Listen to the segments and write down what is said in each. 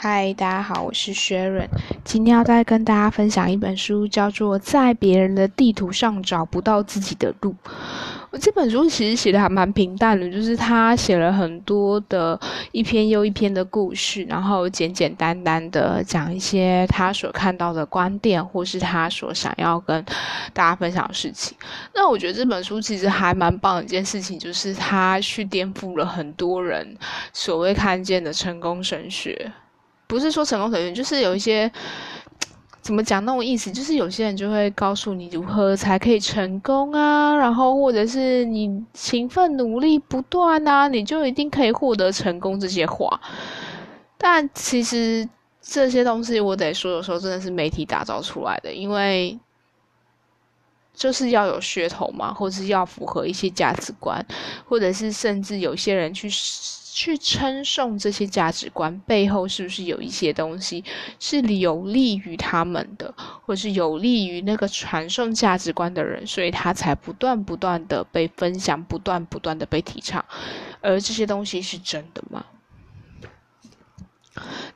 嗨，大家好，我是 Sharon。今天要再跟大家分享一本书，叫做《在别人的地图上找不到自己的路》。我这本书其实写的还蛮平淡的，就是他写了很多的一篇又一篇的故事，然后简简单单的讲一些他所看到的观点，或是他所想要跟大家分享的事情。那我觉得这本书其实还蛮棒的一件事情，就是他去颠覆了很多人所谓看见的成功神学。不是说成功神学，就是有一些怎么讲那种意思，就是有些人就会告诉你如何才可以成功啊，然后或者是你勤奋努力不断啊，你就一定可以获得成功这些话。但其实这些东西我得说，有时候真的是媒体打造出来的，因为就是要有噱头嘛，或者是要符合一些价值观，或者是甚至有些人去。去称颂这些价值观背后是不是有一些东西是有利于他们的，或是有利于那个传送价值观的人，所以他才不断不断的被分享，不断不断的被提倡，而这些东西是真的吗？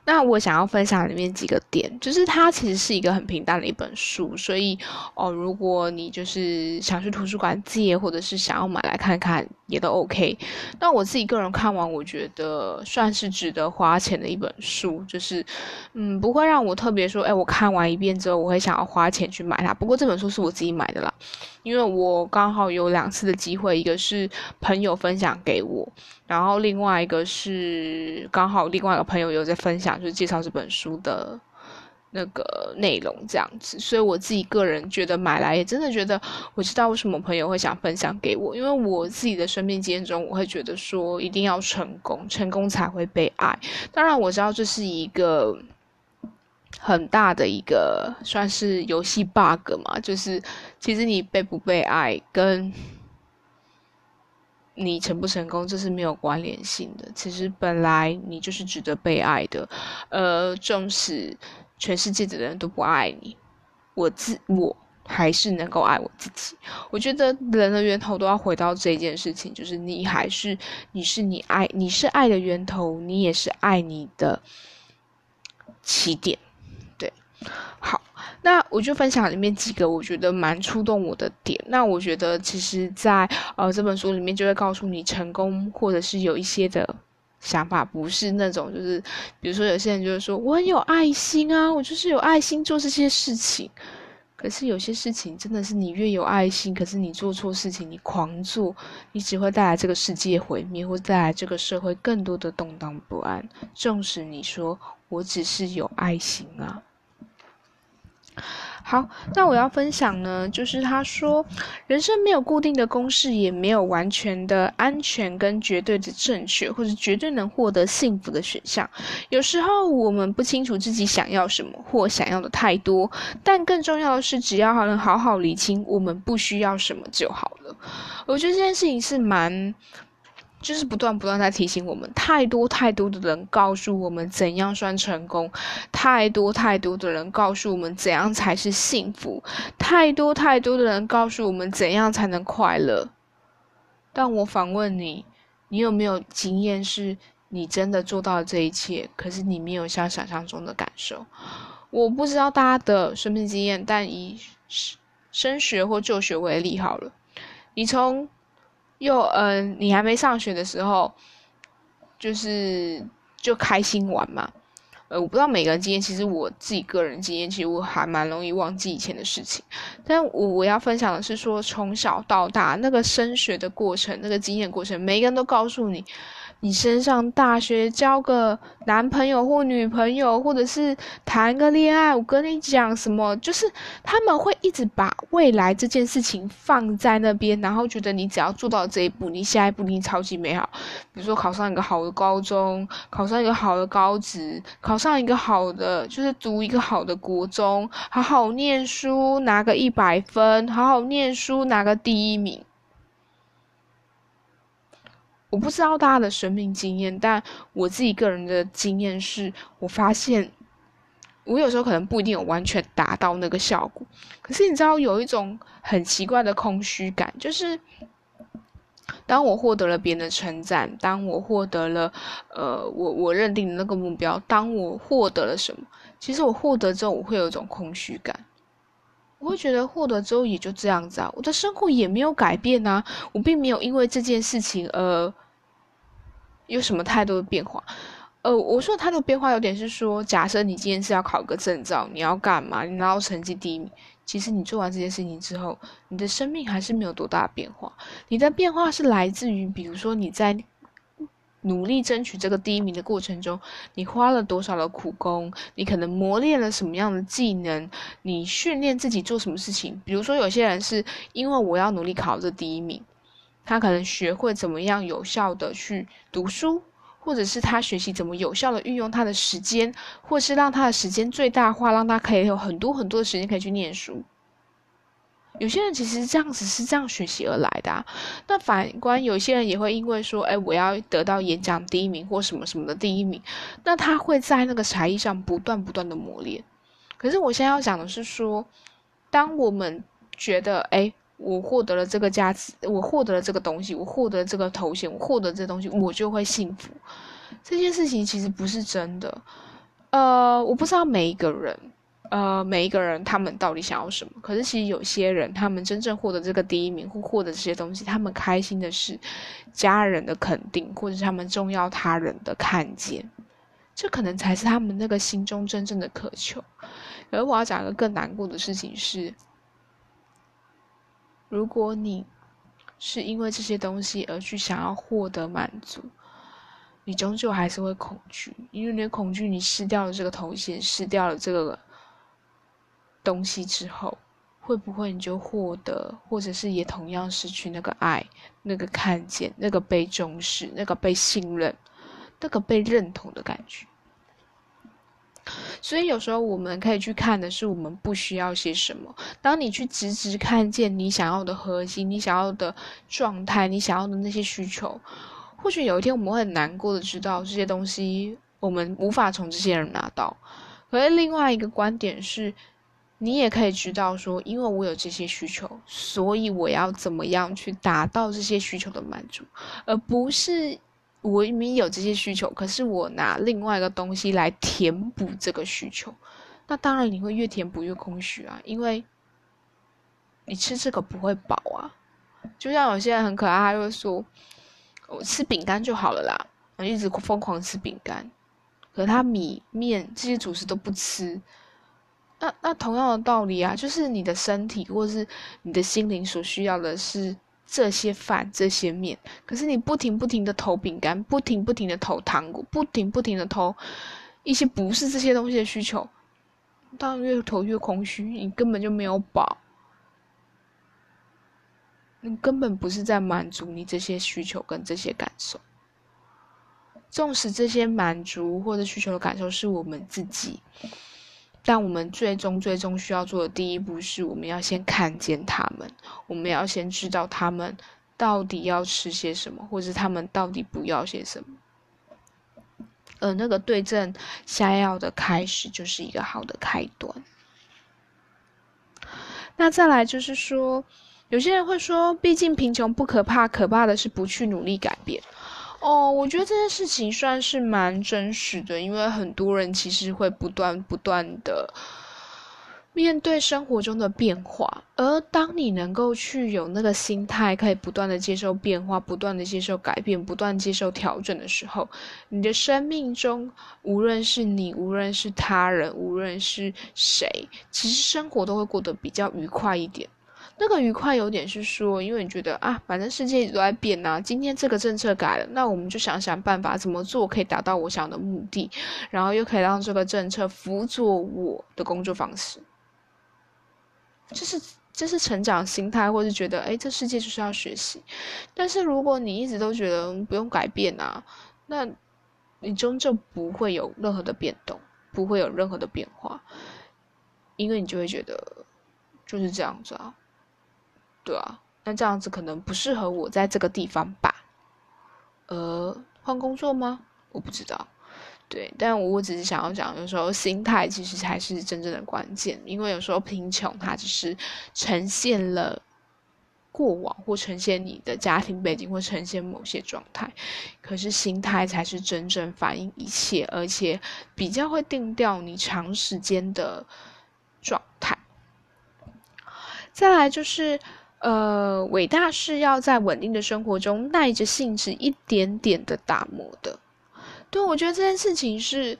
那我想要分享里面几个点，就是它其实是一个很平淡的一本书，所以哦，如果你就是想去图书馆借，或者是想要买来看看，也都 OK。那我自己个人看完，我觉得算是值得花钱的一本书，就是嗯，不会让我特别说，哎，我看完一遍之后，我会想要花钱去买它。不过这本书是我自己买的啦，因为我刚好有两次的机会，一个是朋友分享给我。然后另外一个是刚好另外一个朋友有在分享，就是介绍这本书的那个内容这样子，所以我自己个人觉得买来也真的觉得我知道为什么朋友会想分享给我，因为我自己的生命经验中，我会觉得说一定要成功，成功才会被爱。当然我知道这是一个很大的一个算是游戏 bug 嘛，就是其实你被不被爱跟。你成不成功，这是没有关联性的。其实本来你就是值得被爱的，呃，纵使全世界的人都不爱你，我自我还是能够爱我自己。我觉得人的源头都要回到这件事情，就是你还是你是你爱，你是爱的源头，你也是爱你的起点。好。那我就分享里面几个我觉得蛮触动我的点。那我觉得其实，在呃这本书里面就会告诉你，成功或者是有一些的想法，不是那种就是，比如说有些人就是说我很有爱心啊，我就是有爱心做这些事情。可是有些事情真的是你越有爱心，可是你做错事情，你狂做，你只会带来这个世界毁灭，或带来这个社会更多的动荡不安。纵使你说我只是有爱心啊。好，那我要分享呢，就是他说，人生没有固定的公式，也没有完全的安全跟绝对的正确，或者绝对能获得幸福的选项。有时候我们不清楚自己想要什么，或想要的太多，但更重要的是，只要能好好理清我们不需要什么就好了。我觉得这件事情是蛮。就是不断不断在提醒我们，太多太多的人告诉我们怎样算成功，太多太多的人告诉我们怎样才是幸福，太多太多的人告诉我们怎样才能快乐。但我反问你，你有没有经验是你真的做到了这一切，可是你没有像想象中的感受？我不知道大家的生命经验，但以升学或就学为例好了，你从。又嗯，你还没上学的时候，就是就开心玩嘛。呃，我不知道每个人经验，其实我自己个人经验，其实我还蛮容易忘记以前的事情。但我我要分享的是说，从小到大那个升学的过程，那个经验过程，每个人都告诉你。你升上大学，交个男朋友或女朋友，或者是谈个恋爱，我跟你讲什么，就是他们会一直把未来这件事情放在那边，然后觉得你只要做到这一步，你下一步你超级美好。比如说考上一个好的高中，考上一个好的高职，考上一个好的，就是读一个好的国中，好好念书，拿个一百分，好好念书，拿个第一名。我不知道大家的生命经验，但我自己个人的经验是，我发现我有时候可能不一定有完全达到那个效果，可是你知道有一种很奇怪的空虚感，就是当我获得了别人的称赞，当我获得了，呃，我我认定的那个目标，当我获得了什么，其实我获得之后，我会有一种空虚感。我会觉得获得之后也就这样子啊，我的生活也没有改变啊，我并没有因为这件事情而有什么太多的变化。呃，我说他的变化有点是说，假设你今天是要考个证照，你要干嘛？你拿到成绩第一名，其实你做完这件事情之后，你的生命还是没有多大的变化。你的变化是来自于，比如说你在努力争取这个第一名的过程中，你花了多少的苦功，你可能磨练了什么样的技能，你训练自己做什么事情。比如说，有些人是因为我要努力考这第一名，他可能学会怎么样有效的去读书。或者是他学习怎么有效的运用他的时间，或是让他的时间最大化，让他可以有很多很多的时间可以去念书。有些人其实这样子是这样学习而来的。那反观有些人也会因为说，哎，我要得到演讲第一名或什么什么的第一名，那他会在那个才艺上不断不断的磨练。可是我现在要讲的是说，当我们觉得，哎。我获得了这个价值，我获得了这个东西，我获得这个头衔，我获得这东西，我就会幸福。这件事情其实不是真的。呃，我不知道每一个人，呃，每一个人他们到底想要什么。可是其实有些人，他们真正获得这个第一名或获得这些东西，他们开心的是家人的肯定，或者是他们重要他人的看见，这可能才是他们那个心中真正的渴求。而我要讲一个更难过的事情是。如果你是因为这些东西而去想要获得满足，你终究还是会恐惧，因为你的恐惧你失掉了这个头衔，失掉了这个东西之后，会不会你就获得，或者是也同样失去那个爱、那个看见、那个被重视、那个被信任、那个被认同的感觉？所以有时候我们可以去看的是我们不需要些什么。当你去直直看见你想要的核心、你想要的状态、你想要的那些需求，或许有一天我们会很难过的知道这些东西我们无法从这些人拿到。可是另外一个观点是，你也可以知道说，因为我有这些需求，所以我要怎么样去达到这些需求的满足，而不是。我明明有这些需求，可是我拿另外一个东西来填补这个需求，那当然你会越填补越空虚啊，因为你吃这个不会饱啊。就像有些人很可爱，他会说：“我吃饼干就好了啦。”一直疯狂吃饼干，可他米面这些主食都不吃。那那同样的道理啊，就是你的身体或是你的心灵所需要的是。这些饭，这些面，可是你不停不停的投饼干，不停不停的投糖果，不停不停的投一些不是这些东西的需求，当然越投越空虚，你根本就没有饱，你根本不是在满足你这些需求跟这些感受。纵使这些满足或者需求的感受是我们自己。但我们最终最终需要做的第一步是，我们要先看见他们，我们要先知道他们到底要吃些什么，或者他们到底不要些什么。而那个对症下药的开始，就是一个好的开端。那再来就是说，有些人会说，毕竟贫穷不可怕，可怕的是不去努力改变。哦，我觉得这件事情算是蛮真实的，因为很多人其实会不断不断的面对生活中的变化，而当你能够去有那个心态，可以不断的接受变化，不断的接受改变，不断接受调整的时候，你的生命中，无论是你，无论是他人，无论是谁，其实生活都会过得比较愉快一点。那个愉快有点是说，因为你觉得啊，反正世界一直都在变呐。今天这个政策改了，那我们就想想办法怎么做可以达到我想的目的，然后又可以让这个政策辅佐我的工作方式。这是这是成长心态，或是觉得哎，这世界就是要学习。但是如果你一直都觉得不用改变啊，那你终究不会有任何的变动，不会有任何的变化，因为你就会觉得就是这样子啊。对啊，那这样子可能不适合我在这个地方吧？呃，换工作吗？我不知道。对，但我只是想要讲，有时候心态其实才是真正的关键，因为有时候贫穷它只是呈现了过往，或呈现你的家庭背景，或呈现某些状态。可是心态才是真正反映一切，而且比较会定调你长时间的状态。再来就是，呃，伟大是要在稳定的生活中耐着性子一点点的打磨的。对，我觉得这件事情是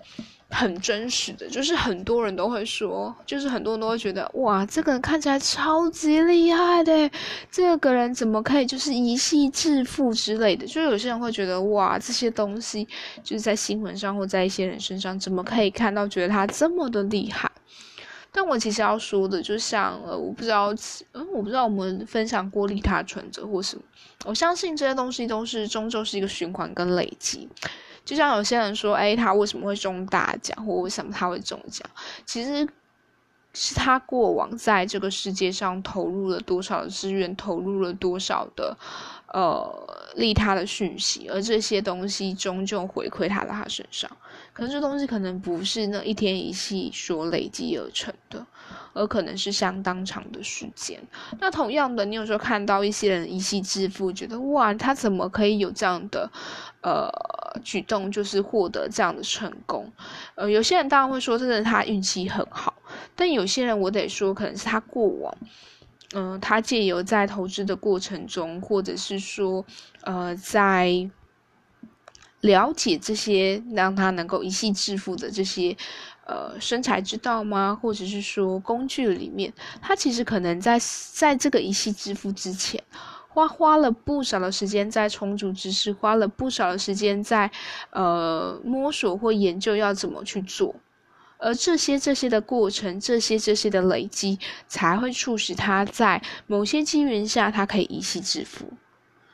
很真实的，就是很多人都会说，就是很多人都会觉得，哇，这个人看起来超级厉害的，这个人怎么可以就是一夕致富之类的？就有些人会觉得，哇，这些东西就是在新闻上或在一些人身上，怎么可以看到觉得他这么的厉害？但我其实要说的，就像呃，我不知道，嗯，我不知道我们分享过利他存折或什么，我相信这些东西都是终究是一个循环跟累积。就像有些人说，哎，他为什么会中大奖，或为什么他会中奖？其实是他过往在这个世界上投入了多少资源，投入了多少的呃利他的讯息，而这些东西终究回馈他在他身上。可是这东西可能不是那一天一夕所累积而成的。而可能是相当长的时间。那同样的，你有时候看到一些人一夕致富，觉得哇，他怎么可以有这样的呃举动，就是获得这样的成功？呃，有些人当然会说，真的他运气很好。但有些人，我得说，可能是他过往，嗯，他借由在投资的过程中，或者是说，呃，在了解这些让他能够一夕致富的这些。呃，生财之道吗？或者是说工具里面，他其实可能在在这个一夕致富之前，花花了不少的时间在充足知识，花了不少的时间在呃摸索或研究要怎么去做，而这些这些的过程，这些这些的累积，才会促使他在某些机缘下，他可以一夕致富。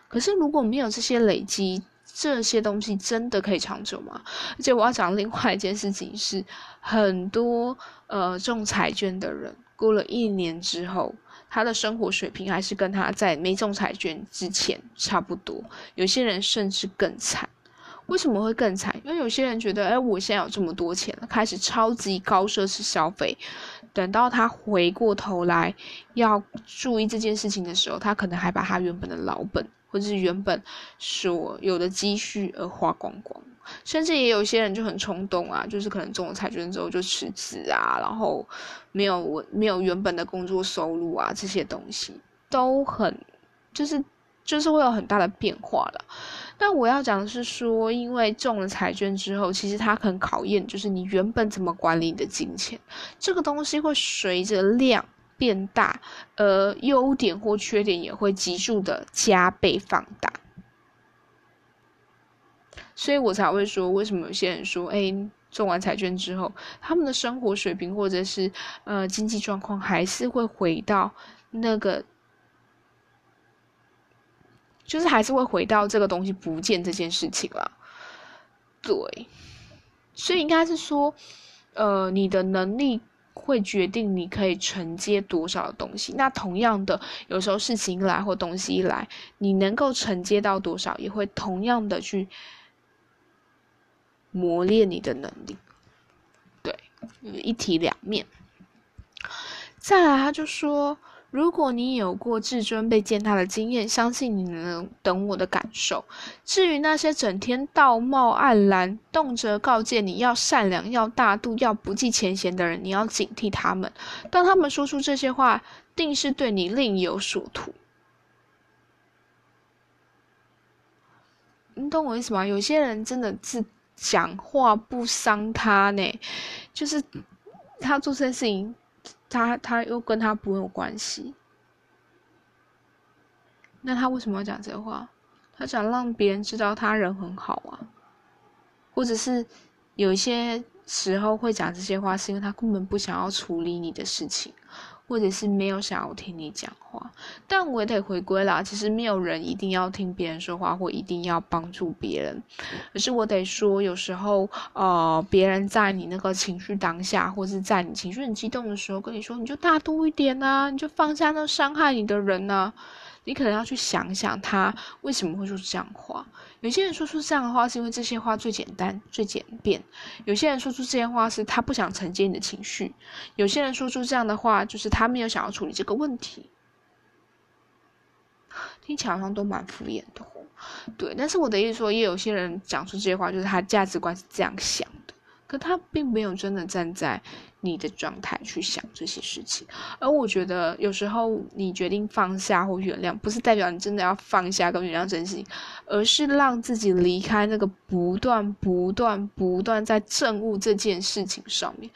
可是如果没有这些累积，这些东西真的可以长久吗？而且我要讲另外一件事情是，很多呃中彩券的人过了一年之后，他的生活水平还是跟他在没中彩券之前差不多。有些人甚至更惨。为什么会更惨？因为有些人觉得，哎，我现在有这么多钱了，开始超级高奢侈消费。等到他回过头来要注意这件事情的时候，他可能还把他原本的老本。或者是原本所有的积蓄而花光光，甚至也有些人就很冲动啊，就是可能中了彩券之后就辞职啊，然后没有没有原本的工作收入啊，这些东西都很就是就是会有很大的变化的。但我要讲的是说，因为中了彩券之后，其实它很考验，就是你原本怎么管理你的金钱，这个东西会随着量。变大，呃，优点或缺点也会急速的加倍放大，所以我才会说，为什么有些人说，哎，中完彩券之后，他们的生活水平或者是呃经济状况还是会回到那个，就是还是会回到这个东西不见这件事情了，对，所以应该是说，呃，你的能力。会决定你可以承接多少东西。那同样的，有时候事情一来或东西一来，你能够承接到多少，也会同样的去磨练你的能力。对，一体两面。再来，他就说。如果你有过至尊被践踏的经验，相信你能懂我的感受。至于那些整天道貌岸然、动辄告诫你要善良、要大度、要不计前嫌的人，你要警惕他们。当他们说出这些话，定是对你另有所图。你懂我意思吗？有些人真的是讲话不伤他呢，就是他做这件事情。他他又跟他不有关系，那他为什么要讲这话？他想让别人知道他人很好啊，或者是有一些时候会讲这些话，是因为他根本不想要处理你的事情。或者是没有想要听你讲话，但我也得回归啦。其实没有人一定要听别人说话，或一定要帮助别人。可是我得说，有时候，呃，别人在你那个情绪当下，或是在你情绪很激动的时候，跟你说，你就大度一点啊，你就放下那伤害你的人啊。你可能要去想想，他为什么会说这样话。有些人说出这样的话，是因为这些话最简单、最简便；有些人说出这些话，是他不想承接你的情绪；有些人说出这样的话，就是他没有想要处理这个问题。听起来好像都蛮敷衍的。对，但是我的意思说，也有些人讲出这些话，就是他价值观是这样想，可他并没有真的站在你的状态去想这些事情。而我觉得，有时候你决定放下或原谅，不是代表你真的要放下跟原谅真心，而是让自己离开那个不断、不断、不断在证悟这件事情上面。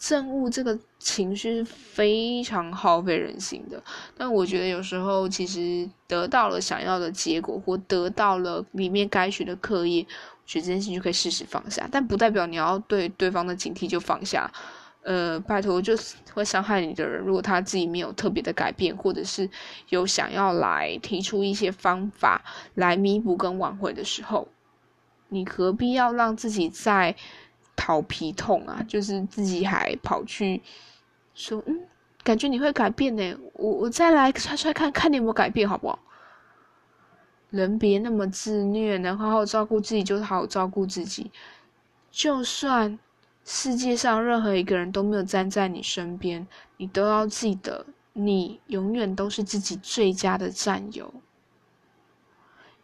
憎恶这个情绪是非常耗费人心的，但我觉得有时候其实得到了想要的结果，或得到了里面该学的课业，学这件事情就可以适时放下，但不代表你要对对方的警惕就放下。呃，拜托，就是会伤害你的人，如果他自己没有特别的改变，或者是有想要来提出一些方法来弥补跟挽回的时候，你何必要让自己在？讨皮痛啊，就是自己还跑去说，嗯，感觉你会改变呢，我我再来揣揣看看你有没有改变，好不好？人别那么自虐，能好好照顾自己就好好照顾自己。就算世界上任何一个人都没有站在你身边，你都要记得，你永远都是自己最佳的战友。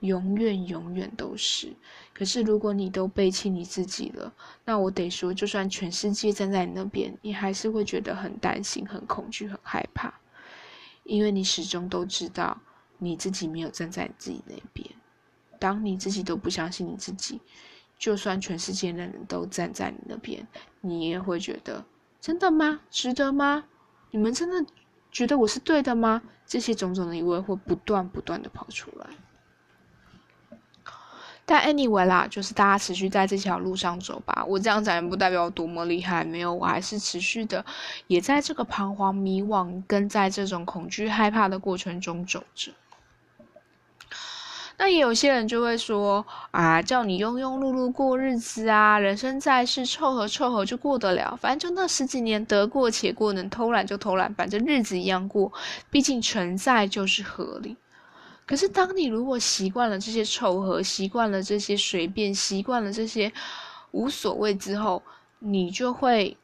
永远永远都是。可是如果你都背弃你自己了，那我得说，就算全世界站在你那边，你还是会觉得很担心、很恐惧、很害怕，因为你始终都知道你自己没有站在自己那边。当你自己都不相信你自己，就算全世界的人都站在你那边，你也会觉得真的吗？值得吗？你们真的觉得我是对的吗？这些种种的疑问会不断不断的跑出来。但 anyway 啦，就是大家持续在这条路上走吧。我这样讲也不代表我多么厉害，没有，我还是持续的，也在这个彷徨、迷惘跟在这种恐惧、害怕的过程中走着。那也有些人就会说啊，叫你庸庸碌碌过日子啊，人生在世凑合凑合就过得了，反正就那十几年得过且过，能偷懒就偷懒，反正日子一样过，毕竟存在就是合理。可是，当你如果习惯了这些凑合，习惯了这些随便，习惯了这些无所谓之后，你就会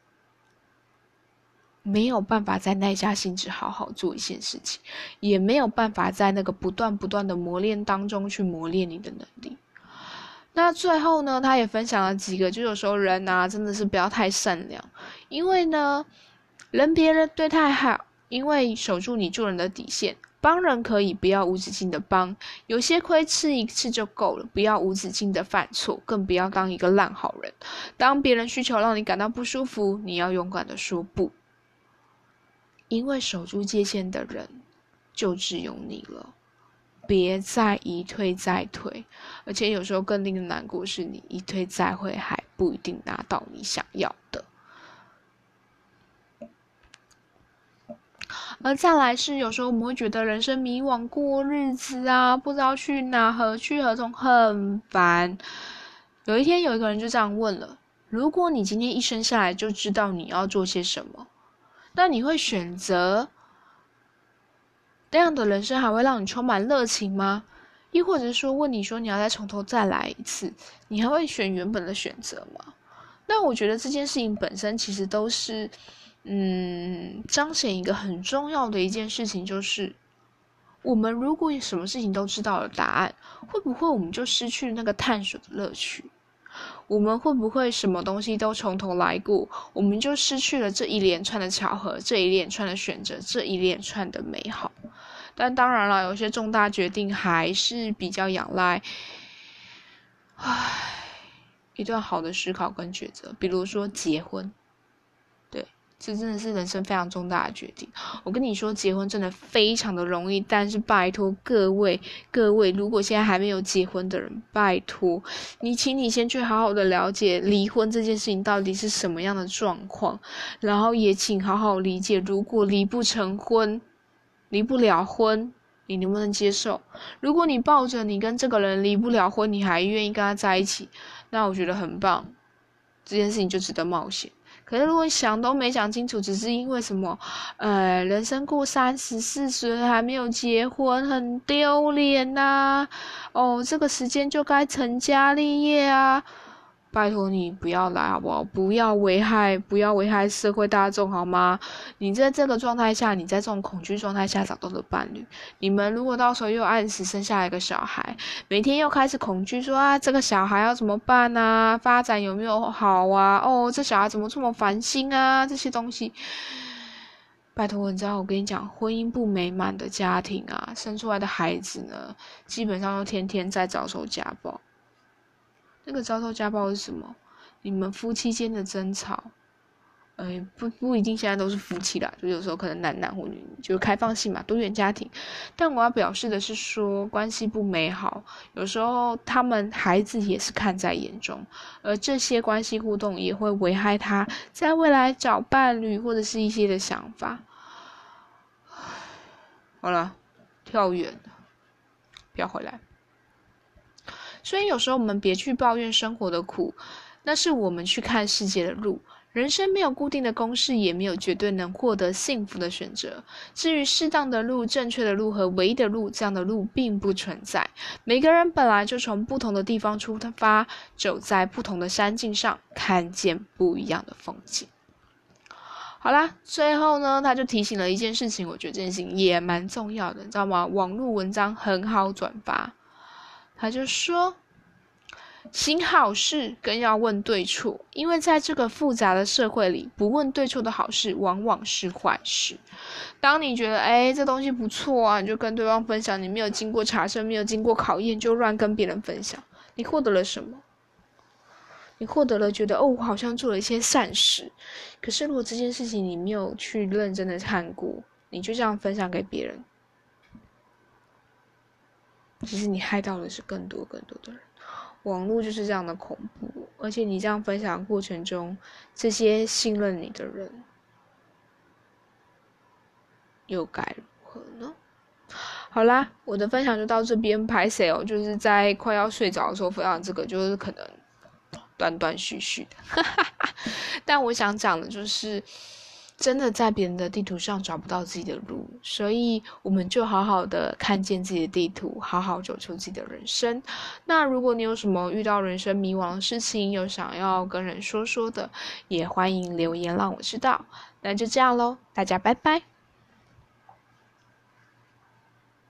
没有办法再耐下心智好好做一件事情，也没有办法在那个不断不断的磨练当中去磨练你的能力。那最后呢，他也分享了几个，就有时候人啊，真的是不要太善良，因为呢，人别人对太好，因为守住你做人的底线。帮人可以不要无止境的帮，有些亏吃一次就够了，不要无止境的犯错，更不要当一个烂好人。当别人需求让你感到不舒服，你要勇敢的说不，因为守住界限的人就只有你了，别再一退再退，而且有时候更令人难过是你一退再退还不一定拿到你想要的。而再来是，有时候我们会觉得人生迷惘过日子啊，不知道去哪何去何从，很烦。有一天，有一个人就这样问了：如果你今天一生下来就知道你要做些什么，那你会选择那样的人生，还会让你充满热情吗？亦或者说，问你说你要再从头再来一次，你还会选原本的选择吗？那我觉得这件事情本身其实都是。嗯，彰显一个很重要的一件事情，就是我们如果什么事情都知道了答案，会不会我们就失去那个探索的乐趣？我们会不会什么东西都从头来过，我们就失去了这一连串的巧合，这一连串的选择，这一连串的美好？但当然了，有些重大决定还是比较仰赖，唉，一段好的思考跟抉择，比如说结婚。这真的是人生非常重大的决定。我跟你说，结婚真的非常的容易，但是拜托各位各位，如果现在还没有结婚的人，拜托你，请你先去好好的了解离婚这件事情到底是什么样的状况，然后也请好好理解，如果离不成婚，离不了婚，你能不能接受？如果你抱着你跟这个人离不了婚，你还愿意跟他在一起，那我觉得很棒，这件事情就值得冒险。可是如果想都没想清楚，只是因为什么？呃，人生过三十四岁还没有结婚，很丢脸呐！哦，这个时间就该成家立业啊！拜托你不要来好不好？不要危害，不要危害社会大众好吗？你在这个状态下，你在这种恐惧状态下找到的伴侣，你们如果到时候又按时生下一个小孩，每天又开始恐惧说啊，这个小孩要怎么办啊？发展有没有好啊？哦，这小孩怎么这么烦心啊？这些东西，拜托你知道，我跟你讲，婚姻不美满的家庭啊，生出来的孩子呢，基本上都天天在遭受家暴。那个遭受家暴是什么？你们夫妻间的争吵，哎，不不一定现在都是夫妻啦，就有时候可能男男或女女，就开放性嘛，多元家庭。但我要表示的是说，关系不美好，有时候他们孩子也是看在眼中，而这些关系互动也会危害他在未来找伴侣或者是一些的想法。好了，跳远，不要回来。所以有时候我们别去抱怨生活的苦，那是我们去看世界的路。人生没有固定的公式，也没有绝对能获得幸福的选择。至于适当的路、正确的路和唯一的路，这样的路并不存在。每个人本来就从不同的地方出发，走在不同的山径上，看见不一样的风景。好啦，最后呢，他就提醒了一件事情，我觉得这件事情也蛮重要的，你知道吗？网络文章很好转发。他就说：“行好事更要问对处，因为在这个复杂的社会里，不问对处的好事往往是坏事。当你觉得哎这东西不错啊，你就跟对方分享，你没有经过查证、没有经过考验就乱跟别人分享，你获得了什么？你获得了觉得哦，我好像做了一些善事。可是如果这件事情你没有去认真的看过，你就这样分享给别人。”其实你害到的是更多更多的人，网络就是这样的恐怖，而且你这样分享过程中，这些信任你的人，又该如何呢？好啦，我的分享就到这边，拍谁哦？就是在快要睡着的时候分享这个，就是可能断断续续的，但我想讲的就是。真的在别人的地图上找不到自己的路，所以我们就好好的看见自己的地图，好好走出自己的人生。那如果你有什么遇到人生迷惘的事情，有想要跟人说说的，也欢迎留言让我知道。那就这样喽，大家拜拜。